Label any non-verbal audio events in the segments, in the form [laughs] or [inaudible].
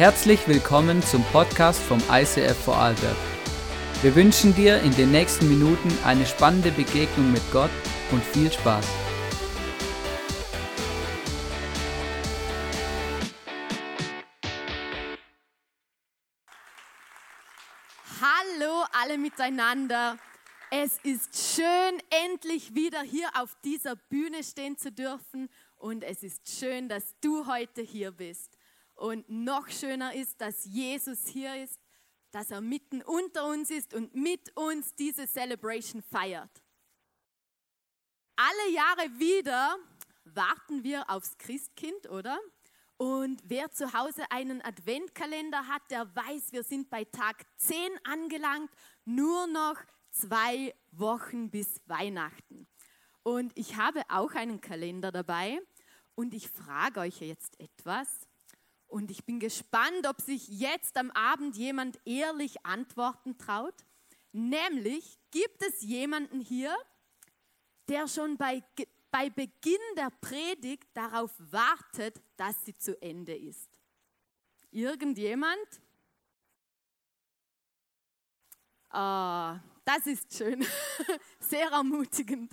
Herzlich willkommen zum Podcast vom ICF Vorarlberg. Wir wünschen dir in den nächsten Minuten eine spannende Begegnung mit Gott und viel Spaß. Hallo alle miteinander. Es ist schön, endlich wieder hier auf dieser Bühne stehen zu dürfen und es ist schön, dass du heute hier bist. Und noch schöner ist, dass Jesus hier ist, dass er mitten unter uns ist und mit uns diese Celebration feiert. Alle Jahre wieder warten wir aufs Christkind, oder? Und wer zu Hause einen Adventkalender hat, der weiß, wir sind bei Tag 10 angelangt, nur noch zwei Wochen bis Weihnachten. Und ich habe auch einen Kalender dabei und ich frage euch jetzt etwas. Und ich bin gespannt, ob sich jetzt am Abend jemand ehrlich antworten traut. Nämlich, gibt es jemanden hier, der schon bei, bei Beginn der Predigt darauf wartet, dass sie zu Ende ist? Irgendjemand? Oh, das ist schön, [laughs] sehr ermutigend.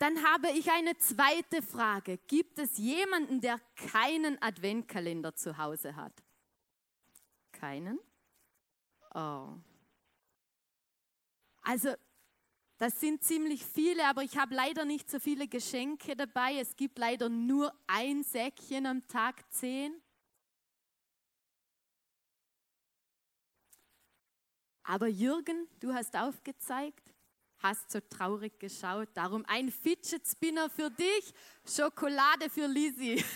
Dann habe ich eine zweite Frage. Gibt es jemanden, der keinen Adventkalender zu Hause hat? Keinen? Oh. Also, das sind ziemlich viele, aber ich habe leider nicht so viele Geschenke dabei. Es gibt leider nur ein Säckchen am Tag 10. Aber Jürgen, du hast aufgezeigt, hast so traurig geschaut. Darum ein Fidget Spinner für dich, Schokolade für Lisi. [laughs]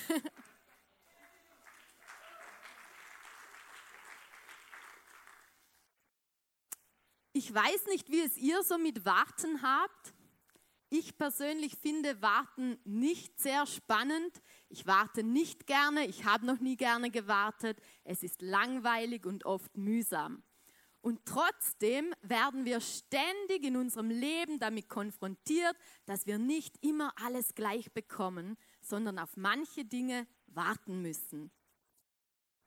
Ich weiß nicht, wie es ihr so mit Warten habt. Ich persönlich finde Warten nicht sehr spannend. Ich warte nicht gerne, ich habe noch nie gerne gewartet. Es ist langweilig und oft mühsam. Und trotzdem werden wir ständig in unserem Leben damit konfrontiert, dass wir nicht immer alles gleich bekommen, sondern auf manche Dinge warten müssen.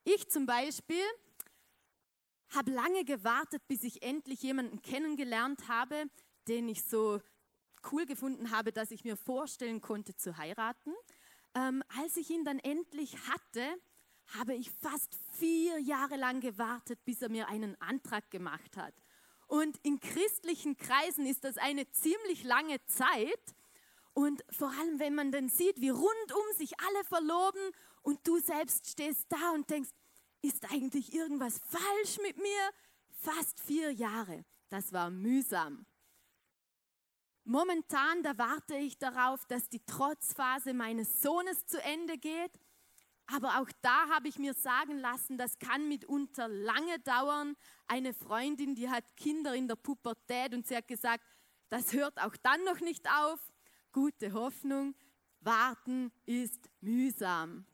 Ich zum Beispiel habe lange gewartet, bis ich endlich jemanden kennengelernt habe, den ich so cool gefunden habe, dass ich mir vorstellen konnte zu heiraten. Ähm, als ich ihn dann endlich hatte, habe ich fast vier Jahre lang gewartet, bis er mir einen Antrag gemacht hat. Und in christlichen Kreisen ist das eine ziemlich lange Zeit. Und vor allem, wenn man dann sieht, wie rundum sich alle verloben und du selbst stehst da und denkst, ist eigentlich irgendwas falsch mit mir? Fast vier Jahre. Das war mühsam. Momentan, da warte ich darauf, dass die Trotzphase meines Sohnes zu Ende geht aber auch da habe ich mir sagen lassen, das kann mitunter lange dauern. Eine Freundin, die hat Kinder in der Pubertät und sie hat gesagt, das hört auch dann noch nicht auf. Gute Hoffnung, warten ist mühsam.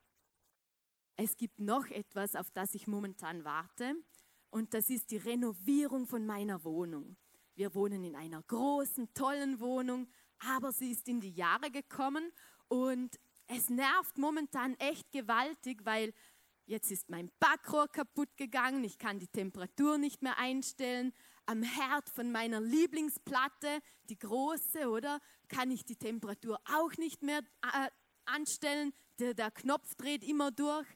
Es gibt noch etwas, auf das ich momentan warte und das ist die Renovierung von meiner Wohnung. Wir wohnen in einer großen, tollen Wohnung, aber sie ist in die Jahre gekommen und es nervt momentan echt gewaltig, weil jetzt ist mein Backrohr kaputt gegangen, ich kann die Temperatur nicht mehr einstellen. Am Herd von meiner Lieblingsplatte, die große, oder, kann ich die Temperatur auch nicht mehr äh, anstellen. Der, der Knopf dreht immer durch.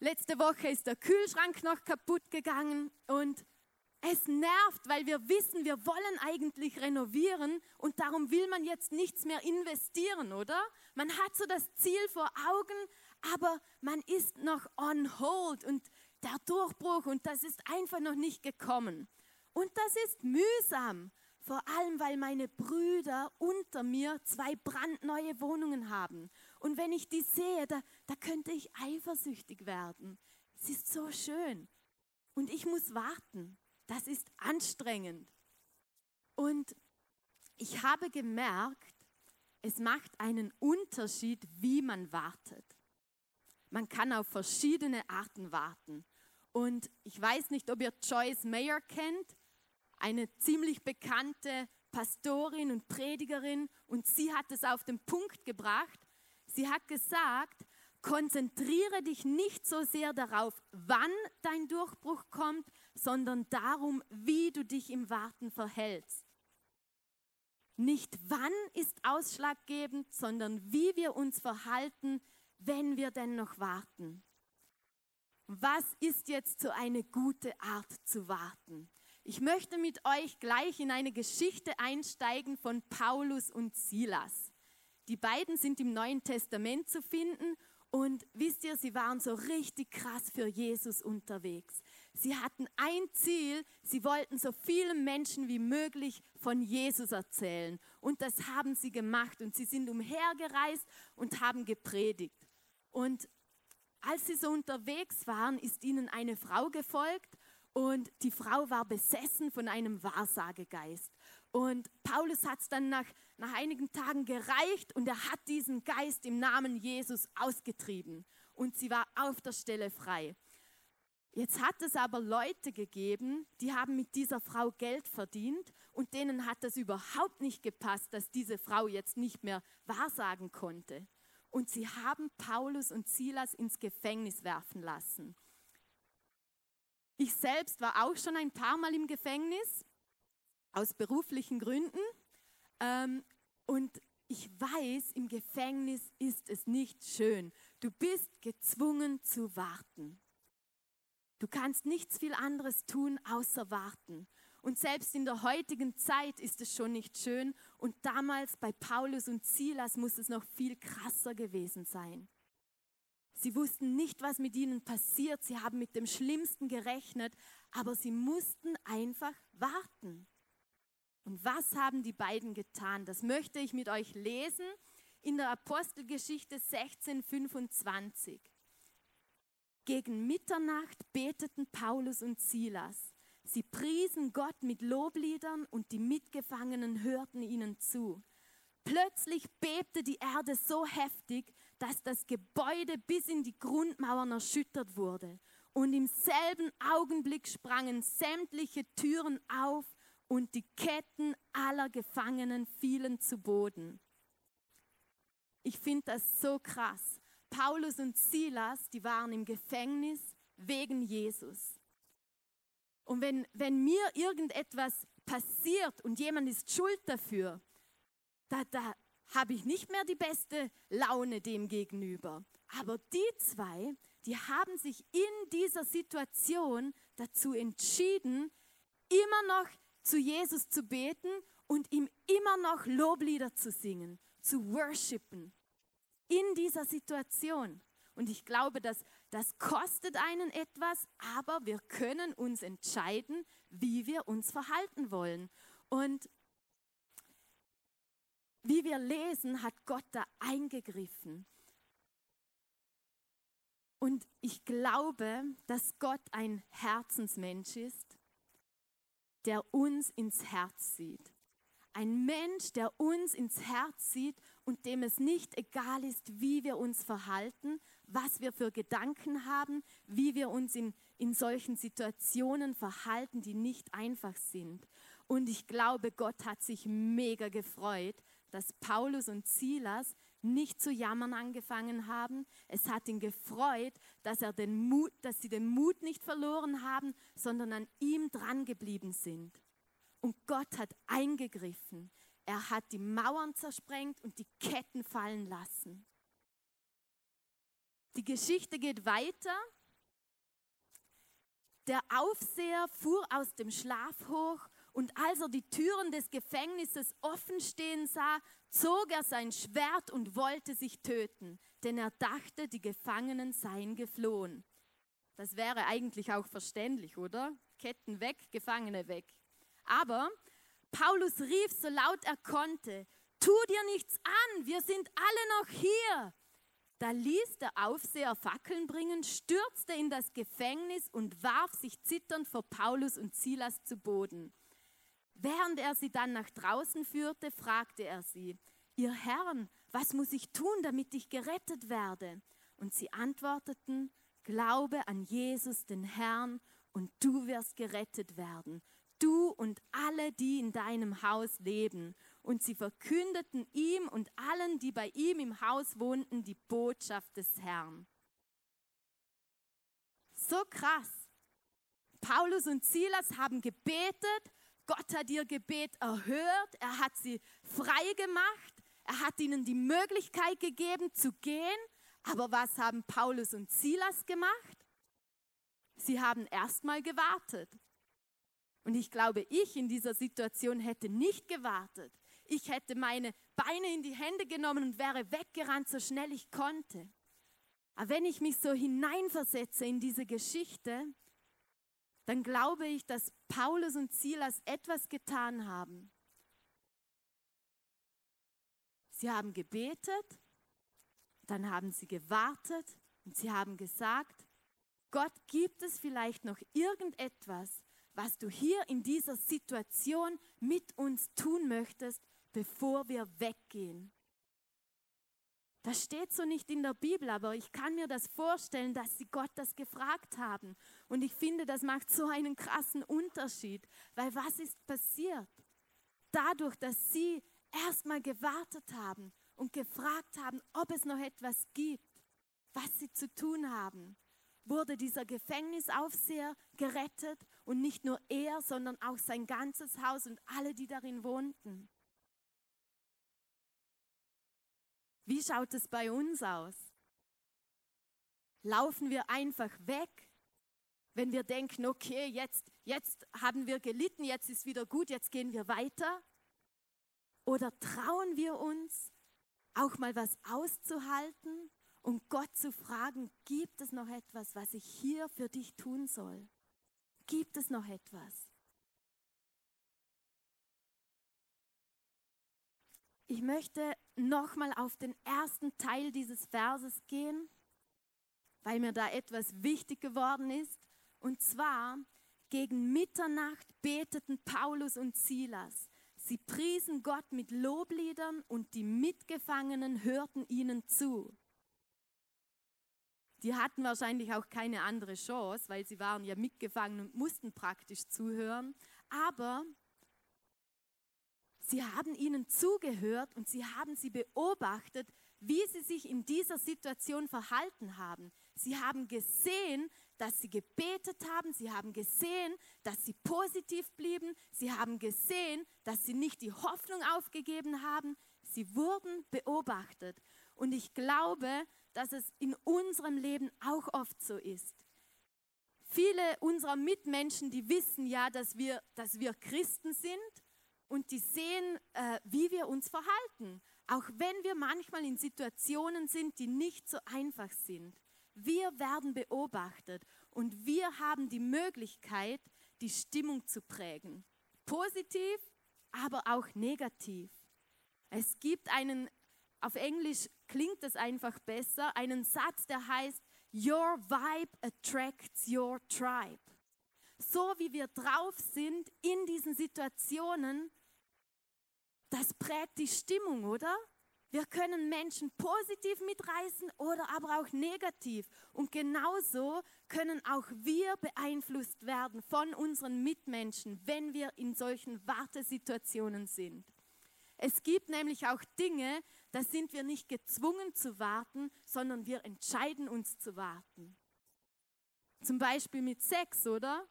Letzte Woche ist der Kühlschrank noch kaputt gegangen und es nervt, weil wir wissen, wir wollen eigentlich renovieren und darum will man jetzt nichts mehr investieren, oder? Man hat so das Ziel vor Augen, aber man ist noch on hold und der Durchbruch und das ist einfach noch nicht gekommen. Und das ist mühsam, vor allem weil meine Brüder unter mir zwei brandneue Wohnungen haben. Und wenn ich die sehe, da, da könnte ich eifersüchtig werden. Es ist so schön. Und ich muss warten. Das ist anstrengend. Und ich habe gemerkt, es macht einen Unterschied, wie man wartet. Man kann auf verschiedene Arten warten. Und ich weiß nicht, ob ihr Joyce Mayer kennt, eine ziemlich bekannte Pastorin und Predigerin. Und sie hat es auf den Punkt gebracht. Sie hat gesagt, konzentriere dich nicht so sehr darauf, wann dein Durchbruch kommt, sondern darum, wie du dich im Warten verhältst. Nicht wann ist ausschlaggebend, sondern wie wir uns verhalten, wenn wir denn noch warten. Was ist jetzt so eine gute Art zu warten? Ich möchte mit euch gleich in eine Geschichte einsteigen von Paulus und Silas. Die beiden sind im Neuen Testament zu finden und wisst ihr, sie waren so richtig krass für Jesus unterwegs. Sie hatten ein Ziel, sie wollten so vielen Menschen wie möglich von Jesus erzählen. Und das haben sie gemacht und sie sind umhergereist und haben gepredigt. Und als sie so unterwegs waren, ist ihnen eine Frau gefolgt und die Frau war besessen von einem Wahrsagegeist. Und Paulus hat es dann nach, nach einigen Tagen gereicht und er hat diesen Geist im Namen Jesus ausgetrieben. Und sie war auf der Stelle frei. Jetzt hat es aber Leute gegeben, die haben mit dieser Frau Geld verdient und denen hat es überhaupt nicht gepasst, dass diese Frau jetzt nicht mehr wahrsagen konnte. Und sie haben Paulus und Silas ins Gefängnis werfen lassen. Ich selbst war auch schon ein paar Mal im Gefängnis aus beruflichen Gründen. Ähm, und ich weiß, im Gefängnis ist es nicht schön. Du bist gezwungen zu warten. Du kannst nichts viel anderes tun, außer warten. Und selbst in der heutigen Zeit ist es schon nicht schön. Und damals bei Paulus und Silas muss es noch viel krasser gewesen sein. Sie wussten nicht, was mit ihnen passiert. Sie haben mit dem Schlimmsten gerechnet, aber sie mussten einfach warten. Und was haben die beiden getan? Das möchte ich mit euch lesen in der Apostelgeschichte 1625. Gegen Mitternacht beteten Paulus und Silas. Sie priesen Gott mit Lobliedern und die Mitgefangenen hörten ihnen zu. Plötzlich bebte die Erde so heftig, dass das Gebäude bis in die Grundmauern erschüttert wurde. Und im selben Augenblick sprangen sämtliche Türen auf und die Ketten aller Gefangenen fielen zu Boden. Ich finde das so krass. Paulus und Silas, die waren im Gefängnis wegen Jesus. Und wenn, wenn mir irgendetwas passiert und jemand ist schuld dafür, da, da habe ich nicht mehr die beste Laune dem gegenüber. Aber die zwei, die haben sich in dieser Situation dazu entschieden, immer noch zu Jesus zu beten und ihm immer noch Loblieder zu singen, zu worshipen. In dieser Situation. Und ich glaube, dass das kostet einen etwas, aber wir können uns entscheiden, wie wir uns verhalten wollen. Und wie wir lesen, hat Gott da eingegriffen. Und ich glaube, dass Gott ein Herzensmensch ist der uns ins Herz sieht. Ein Mensch, der uns ins Herz sieht und dem es nicht egal ist, wie wir uns verhalten, was wir für Gedanken haben, wie wir uns in, in solchen Situationen verhalten, die nicht einfach sind. Und ich glaube, Gott hat sich mega gefreut, dass Paulus und Silas nicht zu jammern angefangen haben. Es hat ihn gefreut, dass, er den Mut, dass sie den Mut nicht verloren haben, sondern an ihm dran geblieben sind. Und Gott hat eingegriffen. Er hat die Mauern zersprengt und die Ketten fallen lassen. Die Geschichte geht weiter. Der Aufseher fuhr aus dem Schlaf hoch und als er die Türen des Gefängnisses offen stehen sah, zog er sein Schwert und wollte sich töten, denn er dachte, die Gefangenen seien geflohen. Das wäre eigentlich auch verständlich, oder? Ketten weg, Gefangene weg. Aber Paulus rief so laut er konnte, tu dir nichts an, wir sind alle noch hier. Da ließ der Aufseher Fackeln bringen, stürzte in das Gefängnis und warf sich zitternd vor Paulus und Silas zu Boden. Während er sie dann nach draußen führte, fragte er sie, ihr Herren, was muss ich tun, damit ich gerettet werde? Und sie antworteten, glaube an Jesus, den Herrn, und du wirst gerettet werden, du und alle, die in deinem Haus leben. und sie verkündeten ihm und allen, die bei ihm im Haus wohnten, die Botschaft des Herrn. So krass. Paulus und Silas haben gebetet, Gott hat ihr Gebet erhört, er hat sie frei gemacht, er hat ihnen die Möglichkeit gegeben zu gehen. Aber was haben Paulus und Silas gemacht? Sie haben erstmal gewartet. Und ich glaube, ich in dieser Situation hätte nicht gewartet. Ich hätte meine Beine in die Hände genommen und wäre weggerannt, so schnell ich konnte. Aber wenn ich mich so hineinversetze in diese Geschichte, dann glaube ich, dass Paulus und Silas etwas getan haben. Sie haben gebetet, dann haben sie gewartet und sie haben gesagt, Gott, gibt es vielleicht noch irgendetwas, was du hier in dieser Situation mit uns tun möchtest, bevor wir weggehen? Das steht so nicht in der Bibel, aber ich kann mir das vorstellen, dass sie Gott das gefragt haben. Und ich finde, das macht so einen krassen Unterschied, weil was ist passiert? Dadurch, dass sie erstmal gewartet haben und gefragt haben, ob es noch etwas gibt, was sie zu tun haben, wurde dieser Gefängnisaufseher gerettet und nicht nur er, sondern auch sein ganzes Haus und alle, die darin wohnten. Wie schaut es bei uns aus? Laufen wir einfach weg, wenn wir denken, okay, jetzt, jetzt haben wir gelitten, jetzt ist wieder gut, jetzt gehen wir weiter? Oder trauen wir uns, auch mal was auszuhalten und Gott zu fragen, gibt es noch etwas, was ich hier für dich tun soll? Gibt es noch etwas? Ich möchte nochmal auf den ersten Teil dieses Verses gehen, weil mir da etwas wichtig geworden ist. Und zwar, gegen Mitternacht beteten Paulus und Silas. Sie priesen Gott mit Lobliedern und die Mitgefangenen hörten ihnen zu. Die hatten wahrscheinlich auch keine andere Chance, weil sie waren ja mitgefangen und mussten praktisch zuhören. Aber Sie haben ihnen zugehört und sie haben sie beobachtet, wie sie sich in dieser Situation verhalten haben. Sie haben gesehen, dass sie gebetet haben, sie haben gesehen, dass sie positiv blieben, sie haben gesehen, dass sie nicht die Hoffnung aufgegeben haben. Sie wurden beobachtet. Und ich glaube, dass es in unserem Leben auch oft so ist. Viele unserer Mitmenschen, die wissen ja, dass wir, dass wir Christen sind und die sehen, äh, wie wir uns verhalten, auch wenn wir manchmal in Situationen sind, die nicht so einfach sind. Wir werden beobachtet und wir haben die Möglichkeit, die Stimmung zu prägen. Positiv, aber auch negativ. Es gibt einen, auf Englisch klingt es einfach besser, einen Satz, der heißt, Your vibe attracts your tribe so wie wir drauf sind in diesen Situationen, das prägt die Stimmung, oder? Wir können Menschen positiv mitreißen oder aber auch negativ. Und genauso können auch wir beeinflusst werden von unseren Mitmenschen, wenn wir in solchen Wartesituationen sind. Es gibt nämlich auch Dinge, da sind wir nicht gezwungen zu warten, sondern wir entscheiden uns zu warten. Zum Beispiel mit Sex, oder?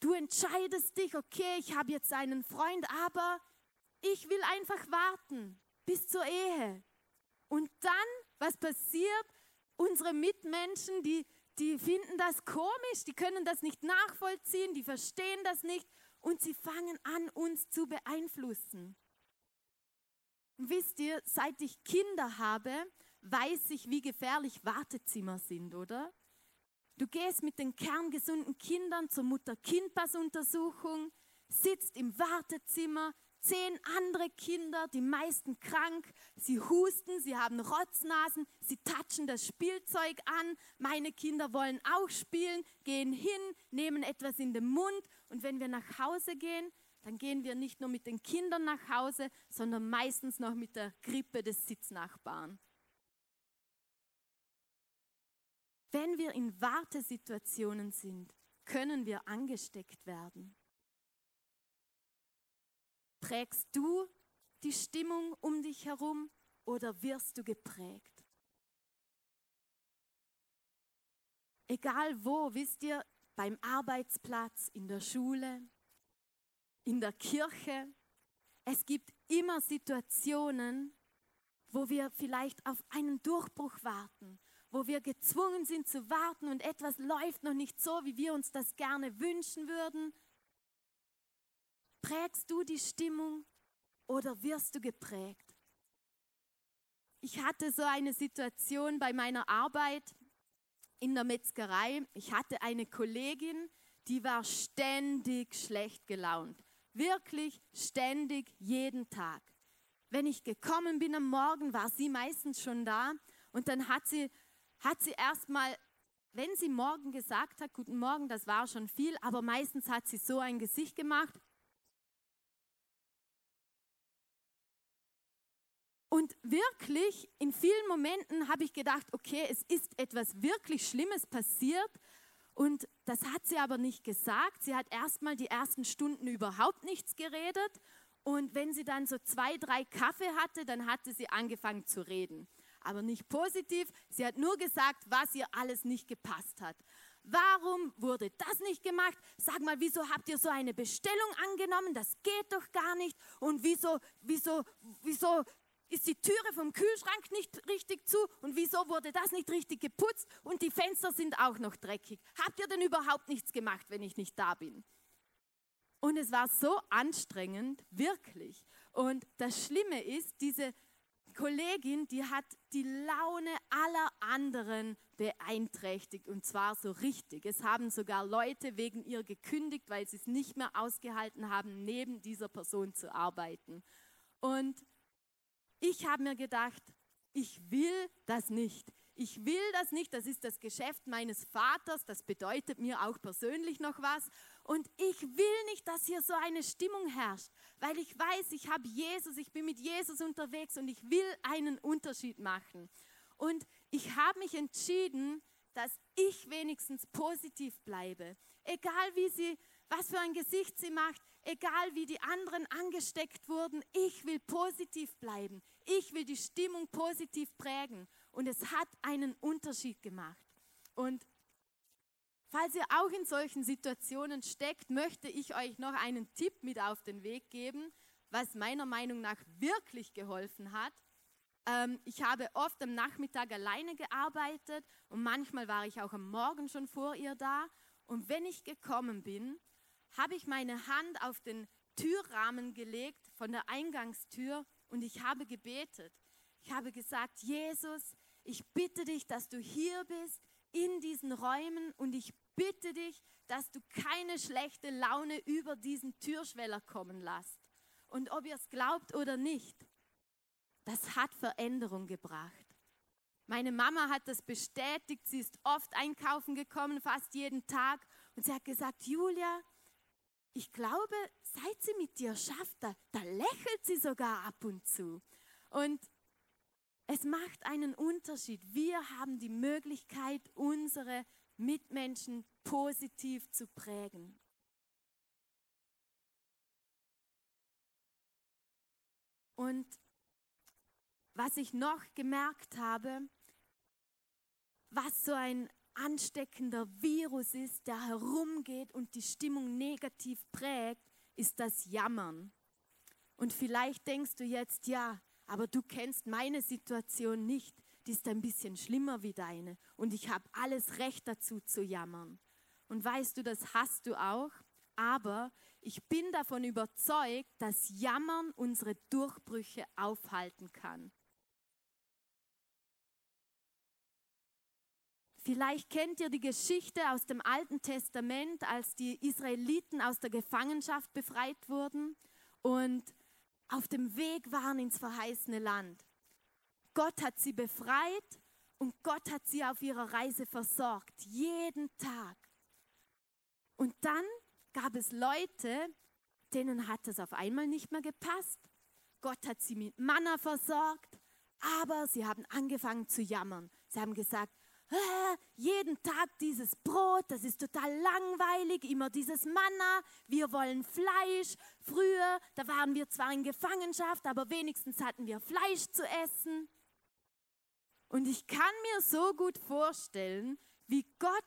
Du entscheidest dich, okay, ich habe jetzt einen Freund, aber ich will einfach warten bis zur Ehe. Und dann, was passiert? Unsere Mitmenschen, die, die finden das komisch, die können das nicht nachvollziehen, die verstehen das nicht und sie fangen an, uns zu beeinflussen. Und wisst ihr, seit ich Kinder habe, weiß ich, wie gefährlich Wartezimmer sind, oder? Du gehst mit den kerngesunden Kindern zur Mutter-Kind-Pass-Untersuchung, sitzt im Wartezimmer, zehn andere Kinder, die meisten krank, sie husten, sie haben Rotznasen, sie touchen das Spielzeug an, meine Kinder wollen auch spielen, gehen hin, nehmen etwas in den Mund und wenn wir nach Hause gehen, dann gehen wir nicht nur mit den Kindern nach Hause, sondern meistens noch mit der Grippe des Sitznachbarn. Wenn wir in Wartesituationen sind, können wir angesteckt werden. Prägst du die Stimmung um dich herum oder wirst du geprägt? Egal wo, wisst ihr, beim Arbeitsplatz, in der Schule, in der Kirche, es gibt immer Situationen, wo wir vielleicht auf einen Durchbruch warten, wo wir gezwungen sind zu warten und etwas läuft noch nicht so, wie wir uns das gerne wünschen würden. Prägst du die Stimmung oder wirst du geprägt? Ich hatte so eine Situation bei meiner Arbeit in der Metzgerei. Ich hatte eine Kollegin, die war ständig schlecht gelaunt. Wirklich ständig jeden Tag. Wenn ich gekommen bin am Morgen, war sie meistens schon da und dann hat sie, hat sie erstmal, wenn sie morgen gesagt hat, guten Morgen, das war schon viel, aber meistens hat sie so ein Gesicht gemacht. Und wirklich, in vielen Momenten habe ich gedacht, okay, es ist etwas wirklich Schlimmes passiert. Und das hat sie aber nicht gesagt. Sie hat erstmal die ersten Stunden überhaupt nichts geredet. Und wenn sie dann so zwei, drei Kaffee hatte, dann hatte sie angefangen zu reden. Aber nicht positiv. Sie hat nur gesagt, was ihr alles nicht gepasst hat. Warum wurde das nicht gemacht? Sag mal, wieso habt ihr so eine Bestellung angenommen? Das geht doch gar nicht. Und wieso, wieso, wieso ist die Türe vom Kühlschrank nicht richtig zu und wieso wurde das nicht richtig geputzt und die Fenster sind auch noch dreckig. Habt ihr denn überhaupt nichts gemacht, wenn ich nicht da bin? Und es war so anstrengend, wirklich. Und das Schlimme ist, diese Kollegin, die hat die Laune aller anderen beeinträchtigt und zwar so richtig. Es haben sogar Leute wegen ihr gekündigt, weil sie es nicht mehr ausgehalten haben, neben dieser Person zu arbeiten. Und ich habe mir gedacht, ich will das nicht. Ich will das nicht, das ist das Geschäft meines Vaters, das bedeutet mir auch persönlich noch was. Und ich will nicht, dass hier so eine Stimmung herrscht, weil ich weiß, ich habe Jesus, ich bin mit Jesus unterwegs und ich will einen Unterschied machen. Und ich habe mich entschieden, dass ich wenigstens positiv bleibe. Egal wie sie, was für ein Gesicht sie macht, egal wie die anderen angesteckt wurden, ich will positiv bleiben. Ich will die Stimmung positiv prägen. Und es hat einen Unterschied gemacht. Und falls ihr auch in solchen Situationen steckt, möchte ich euch noch einen Tipp mit auf den Weg geben, was meiner Meinung nach wirklich geholfen hat. Ähm, ich habe oft am Nachmittag alleine gearbeitet und manchmal war ich auch am Morgen schon vor ihr da. Und wenn ich gekommen bin, habe ich meine Hand auf den Türrahmen gelegt von der Eingangstür und ich habe gebetet. Ich habe gesagt, Jesus, ich bitte dich, dass du hier bist in diesen Räumen und ich bitte dich, dass du keine schlechte Laune über diesen Türschweller kommen lässt. Und ob ihr es glaubt oder nicht, das hat Veränderung gebracht. Meine Mama hat das bestätigt, sie ist oft einkaufen gekommen, fast jeden Tag, und sie hat gesagt, Julia, ich glaube, seit sie mit dir schafft, da, da lächelt sie sogar ab und zu. Und es macht einen Unterschied. Wir haben die Möglichkeit, unsere Mitmenschen positiv zu prägen. Und was ich noch gemerkt habe, was so ein ansteckender Virus ist, der herumgeht und die Stimmung negativ prägt, ist das Jammern. Und vielleicht denkst du jetzt, ja, aber du kennst meine Situation nicht, die ist ein bisschen schlimmer wie deine und ich habe alles Recht dazu zu jammern. Und weißt du, das hast du auch, aber ich bin davon überzeugt, dass Jammern unsere Durchbrüche aufhalten kann. Vielleicht kennt ihr die Geschichte aus dem Alten Testament, als die Israeliten aus der Gefangenschaft befreit wurden und auf dem Weg waren ins verheißene Land. Gott hat sie befreit und Gott hat sie auf ihrer Reise versorgt, jeden Tag. Und dann gab es Leute, denen hat es auf einmal nicht mehr gepasst. Gott hat sie mit Manna versorgt, aber sie haben angefangen zu jammern. Sie haben gesagt, jeden Tag dieses Brot, das ist total langweilig, immer dieses Manna, wir wollen Fleisch. Früher, da waren wir zwar in Gefangenschaft, aber wenigstens hatten wir Fleisch zu essen. Und ich kann mir so gut vorstellen, wie Gott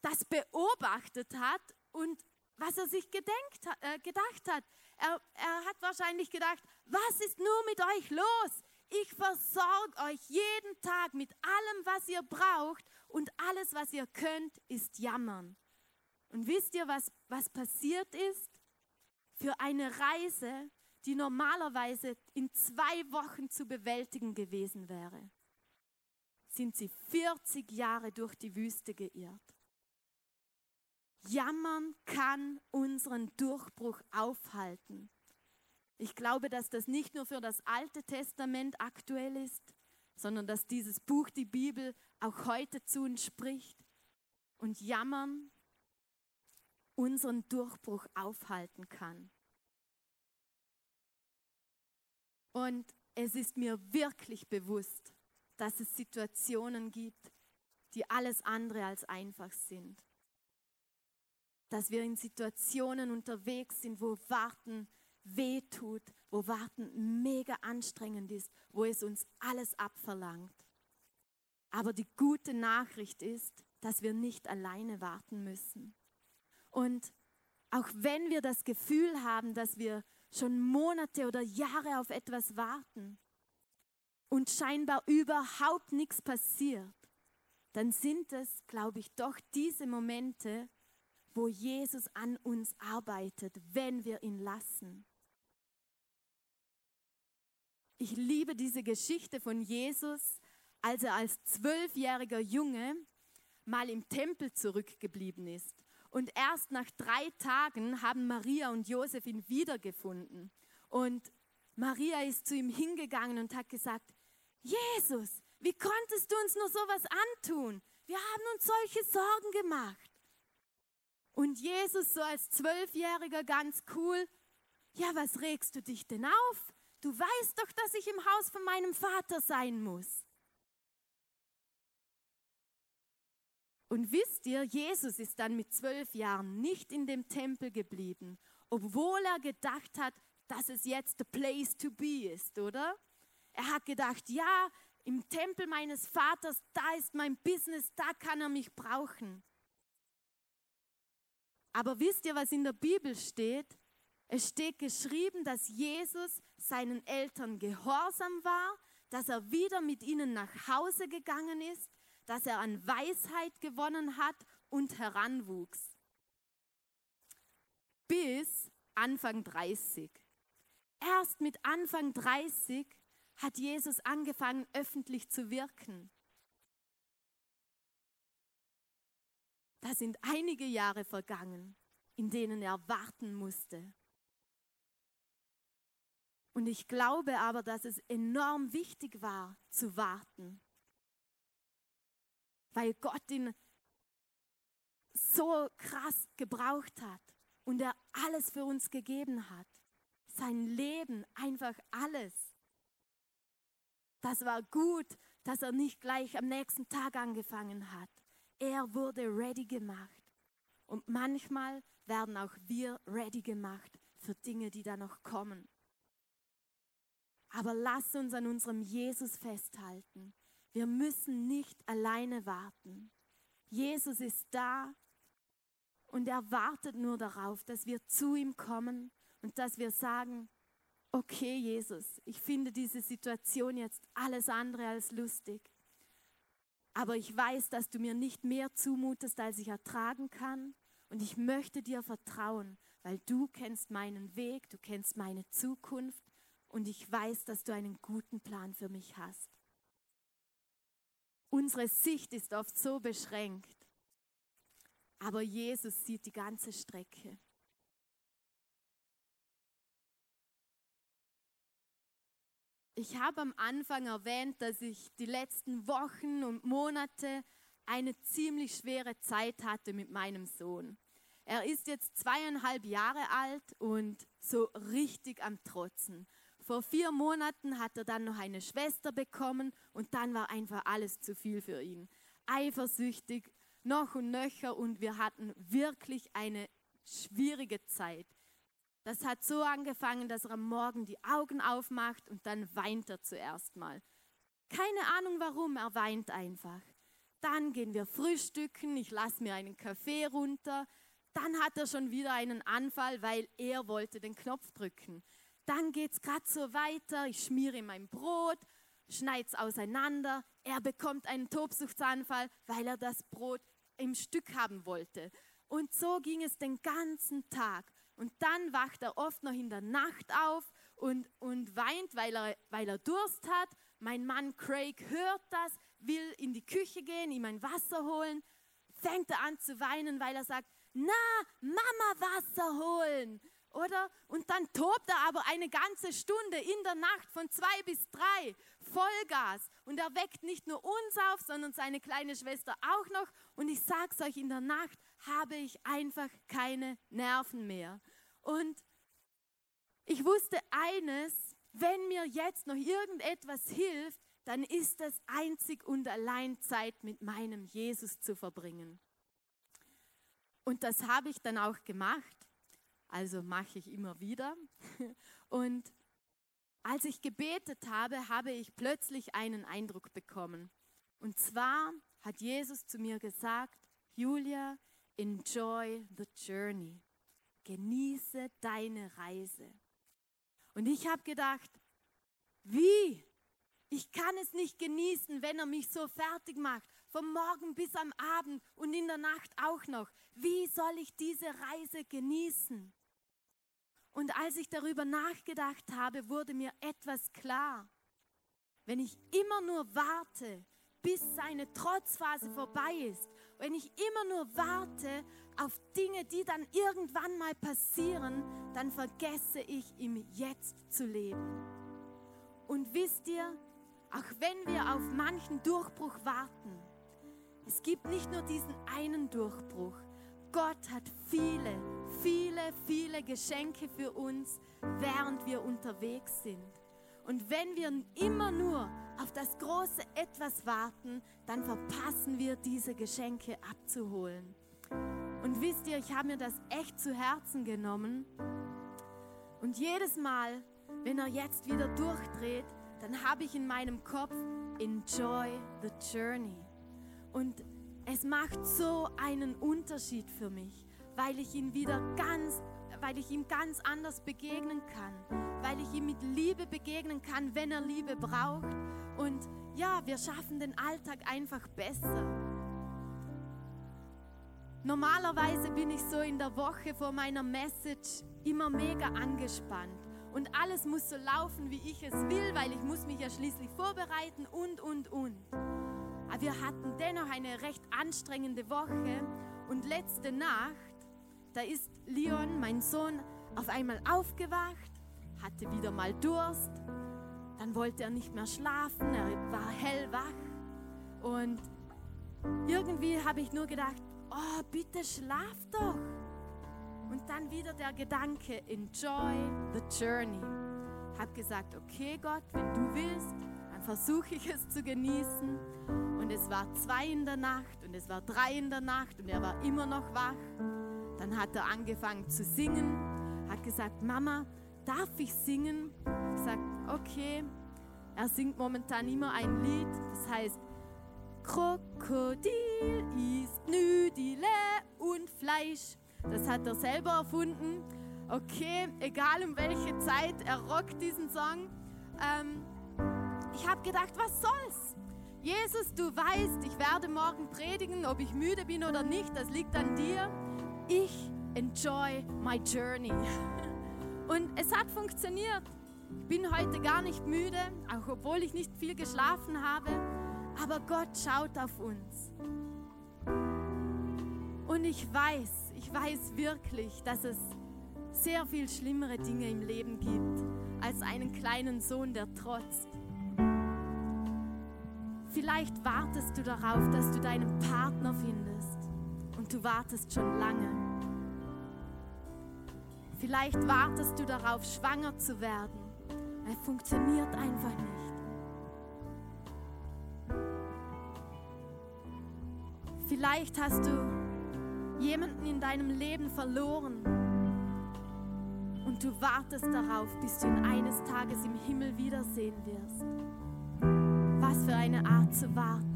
das beobachtet hat und was er sich gedenkt, äh, gedacht hat. Er, er hat wahrscheinlich gedacht, was ist nur mit euch los? Ich versorge euch jeden Tag mit allem, was ihr braucht und alles, was ihr könnt, ist jammern. Und wisst ihr, was, was passiert ist? Für eine Reise, die normalerweise in zwei Wochen zu bewältigen gewesen wäre, sind sie 40 Jahre durch die Wüste geirrt. Jammern kann unseren Durchbruch aufhalten. Ich glaube, dass das nicht nur für das Alte Testament aktuell ist, sondern dass dieses Buch, die Bibel, auch heute zu uns spricht und Jammern unseren Durchbruch aufhalten kann. Und es ist mir wirklich bewusst, dass es Situationen gibt, die alles andere als einfach sind. Dass wir in Situationen unterwegs sind, wo Warten wehtut, wo Warten mega anstrengend ist, wo es uns alles abverlangt. Aber die gute Nachricht ist, dass wir nicht alleine warten müssen. Und auch wenn wir das Gefühl haben, dass wir schon Monate oder Jahre auf etwas warten und scheinbar überhaupt nichts passiert, dann sind es, glaube ich, doch diese Momente, wo Jesus an uns arbeitet, wenn wir ihn lassen. Ich liebe diese Geschichte von Jesus, als er als zwölfjähriger Junge mal im Tempel zurückgeblieben ist. Und erst nach drei Tagen haben Maria und Josef ihn wiedergefunden. Und Maria ist zu ihm hingegangen und hat gesagt, Jesus, wie konntest du uns nur sowas antun? Wir haben uns solche Sorgen gemacht. Und Jesus so als Zwölfjähriger ganz cool, ja, was regst du dich denn auf? Du weißt doch, dass ich im Haus von meinem Vater sein muss. Und wisst ihr, Jesus ist dann mit zwölf Jahren nicht in dem Tempel geblieben, obwohl er gedacht hat, dass es jetzt the place to be ist, oder? Er hat gedacht, ja, im Tempel meines Vaters, da ist mein Business, da kann er mich brauchen. Aber wisst ihr, was in der Bibel steht? Es steht geschrieben, dass Jesus seinen Eltern gehorsam war, dass er wieder mit ihnen nach Hause gegangen ist, dass er an Weisheit gewonnen hat und heranwuchs. Bis Anfang 30. Erst mit Anfang 30 hat Jesus angefangen, öffentlich zu wirken. Da sind einige Jahre vergangen, in denen er warten musste. Und ich glaube aber, dass es enorm wichtig war zu warten, weil Gott ihn so krass gebraucht hat und er alles für uns gegeben hat. Sein Leben, einfach alles. Das war gut, dass er nicht gleich am nächsten Tag angefangen hat. Er wurde ready gemacht. Und manchmal werden auch wir ready gemacht für Dinge, die da noch kommen. Aber lass uns an unserem Jesus festhalten. Wir müssen nicht alleine warten. Jesus ist da und er wartet nur darauf, dass wir zu ihm kommen und dass wir sagen, okay Jesus, ich finde diese Situation jetzt alles andere als lustig. Aber ich weiß, dass du mir nicht mehr zumutest, als ich ertragen kann. Und ich möchte dir vertrauen, weil du kennst meinen Weg, du kennst meine Zukunft und ich weiß, dass du einen guten Plan für mich hast. Unsere Sicht ist oft so beschränkt, aber Jesus sieht die ganze Strecke. Ich habe am Anfang erwähnt, dass ich die letzten Wochen und Monate eine ziemlich schwere Zeit hatte mit meinem Sohn. Er ist jetzt zweieinhalb Jahre alt und so richtig am Trotzen. Vor vier Monaten hat er dann noch eine Schwester bekommen und dann war einfach alles zu viel für ihn. eifersüchtig, noch und nöcher und wir hatten wirklich eine schwierige Zeit. Das hat so angefangen, dass er am Morgen die Augen aufmacht und dann weint er zuerst mal. Keine Ahnung warum, er weint einfach. Dann gehen wir frühstücken, ich lasse mir einen Kaffee runter. Dann hat er schon wieder einen Anfall, weil er wollte den Knopf drücken. Dann geht es gerade so weiter, ich schmiere mein Brot, schneide es auseinander. Er bekommt einen Tobsuchtsanfall, weil er das Brot im Stück haben wollte. Und so ging es den ganzen Tag. Und dann wacht er oft noch in der Nacht auf und, und weint, weil er, weil er Durst hat. Mein Mann Craig hört das, will in die Küche gehen, ihm ein Wasser holen, fängt er an zu weinen, weil er sagt, na, Mama Wasser holen. Oder? Und dann tobt er aber eine ganze Stunde in der Nacht von zwei bis drei Vollgas. Und er weckt nicht nur uns auf, sondern seine kleine Schwester auch noch. Und ich sag's euch, in der Nacht habe ich einfach keine Nerven mehr. Und ich wusste eines, wenn mir jetzt noch irgendetwas hilft, dann ist es einzig und allein Zeit mit meinem Jesus zu verbringen. Und das habe ich dann auch gemacht. Also mache ich immer wieder. [laughs] Und als ich gebetet habe, habe ich plötzlich einen Eindruck bekommen. Und zwar hat Jesus zu mir gesagt, Julia, enjoy the journey genieße deine Reise. Und ich habe gedacht, wie? Ich kann es nicht genießen, wenn er mich so fertig macht, vom Morgen bis am Abend und in der Nacht auch noch. Wie soll ich diese Reise genießen? Und als ich darüber nachgedacht habe, wurde mir etwas klar. Wenn ich immer nur warte, bis seine Trotzphase vorbei ist, wenn ich immer nur warte auf Dinge, die dann irgendwann mal passieren, dann vergesse ich im Jetzt zu leben. Und wisst ihr, auch wenn wir auf manchen Durchbruch warten, es gibt nicht nur diesen einen Durchbruch. Gott hat viele, viele, viele Geschenke für uns, während wir unterwegs sind. Und wenn wir immer nur auf das große Etwas warten, dann verpassen wir diese Geschenke abzuholen. Und wisst ihr, ich habe mir das echt zu Herzen genommen. Und jedes Mal, wenn er jetzt wieder durchdreht, dann habe ich in meinem Kopf, enjoy the journey. Und es macht so einen Unterschied für mich, weil ich ihn wieder ganz, weil ich ihm ganz anders begegnen kann, weil ich ihm mit Liebe begegnen kann, wenn er Liebe braucht. Und ja, wir schaffen den Alltag einfach besser. Normalerweise bin ich so in der Woche vor meiner Message immer mega angespannt und alles muss so laufen, wie ich es will, weil ich muss mich ja schließlich vorbereiten und, und, und. Aber wir hatten dennoch eine recht anstrengende Woche und letzte Nacht, da ist Leon, mein Sohn, auf einmal aufgewacht, hatte wieder mal Durst, dann wollte er nicht mehr schlafen, er war hellwach und irgendwie habe ich nur gedacht, oh, bitte schlaf doch. Und dann wieder der Gedanke, enjoy the journey. Hab gesagt, okay Gott, wenn du willst, dann versuche ich es zu genießen. Und es war zwei in der Nacht und es war drei in der Nacht und er war immer noch wach. Dann hat er angefangen zu singen, hat gesagt, Mama, darf ich singen? Ich gesagt, okay. Er singt momentan immer ein Lied, das heißt, Krokodil isst Nüdile und Fleisch. Das hat er selber erfunden. Okay, egal um welche Zeit, er rockt diesen Song. Ähm, ich habe gedacht, was soll's? Jesus, du weißt, ich werde morgen predigen, ob ich müde bin oder nicht, das liegt an dir. Ich enjoy my journey. Und es hat funktioniert. Ich bin heute gar nicht müde, auch obwohl ich nicht viel geschlafen habe aber Gott schaut auf uns. Und ich weiß, ich weiß wirklich, dass es sehr viel schlimmere Dinge im Leben gibt, als einen kleinen Sohn, der trotzt. Vielleicht wartest du darauf, dass du deinen Partner findest du wartest schon lange. Vielleicht wartest du darauf, schwanger zu werden. Es funktioniert einfach nicht. Vielleicht hast du jemanden in deinem Leben verloren und du wartest darauf, bis du ihn eines Tages im Himmel wiedersehen wirst. Was für eine Art zu warten.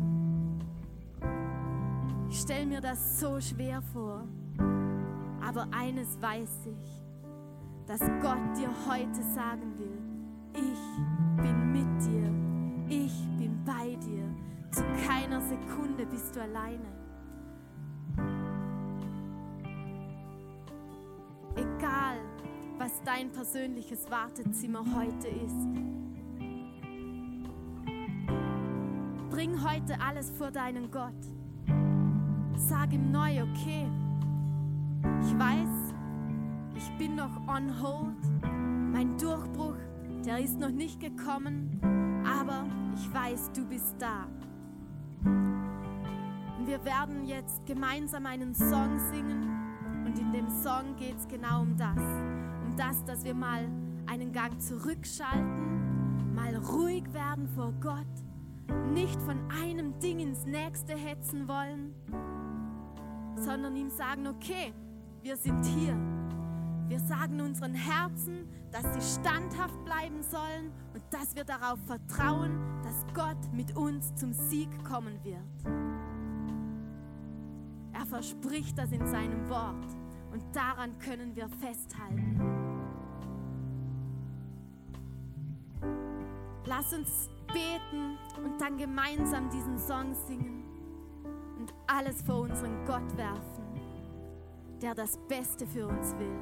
Ich stelle mir das so schwer vor, aber eines weiß ich, dass Gott dir heute sagen will, ich bin mit dir, ich bin bei dir, zu keiner Sekunde bist du alleine. Egal, was dein persönliches Wartezimmer heute ist. Bring heute alles vor deinen Gott. Sag ihm neu, okay, ich weiß, ich bin noch on hold. Mein Durchbruch, der ist noch nicht gekommen, aber ich weiß, du bist da. Und wir werden jetzt gemeinsam einen Song singen und in dem Song geht es genau um das. Um das, dass wir mal einen Gang zurückschalten, mal ruhig werden vor Gott, nicht von einem Ding ins nächste hetzen wollen, sondern ihm sagen, okay, wir sind hier. Wir sagen unseren Herzen, dass sie standhaft bleiben sollen und dass wir darauf vertrauen, dass Gott mit uns zum Sieg kommen wird. Er verspricht das in seinem Wort und daran können wir festhalten. Lass uns beten und dann gemeinsam diesen Song singen alles vor unseren Gott werfen, der das Beste für uns will.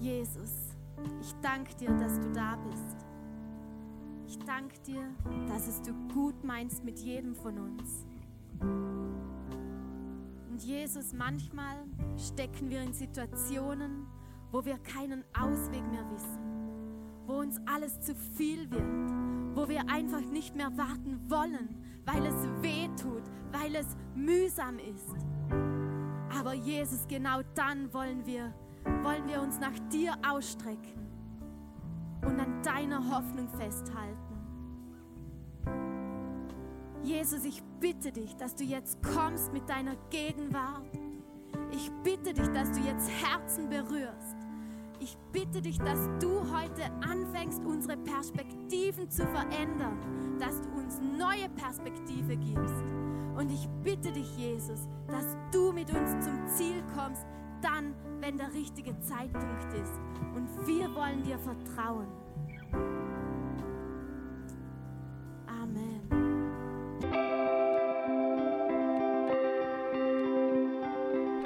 Jesus, ich danke dir, dass du da bist. Ich danke dir, dass es du gut meinst mit jedem von uns. Und Jesus, manchmal stecken wir in Situationen, wo wir keinen Ausweg mehr wissen, wo uns alles zu viel wird, wo wir einfach nicht mehr warten wollen, weil es weh tut, weil es mühsam ist. Aber Jesus, genau dann wollen wir, wollen wir uns nach dir ausstrecken und an deiner Hoffnung festhalten. Jesus, ich bitte dich, dass du jetzt kommst mit deiner Gegenwart. Ich bitte dich, dass du jetzt Herzen berührst. Ich bitte dich, dass du heute anfängst, unsere Perspektiven zu verändern, dass du uns neue Perspektive gibst. Und ich bitte dich, Jesus, dass du mit uns zum Ziel kommst, dann, wenn der richtige Zeitpunkt ist. Und wir wollen dir vertrauen.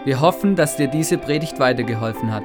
Wir hoffen, dass dir diese Predigt weitergeholfen hat.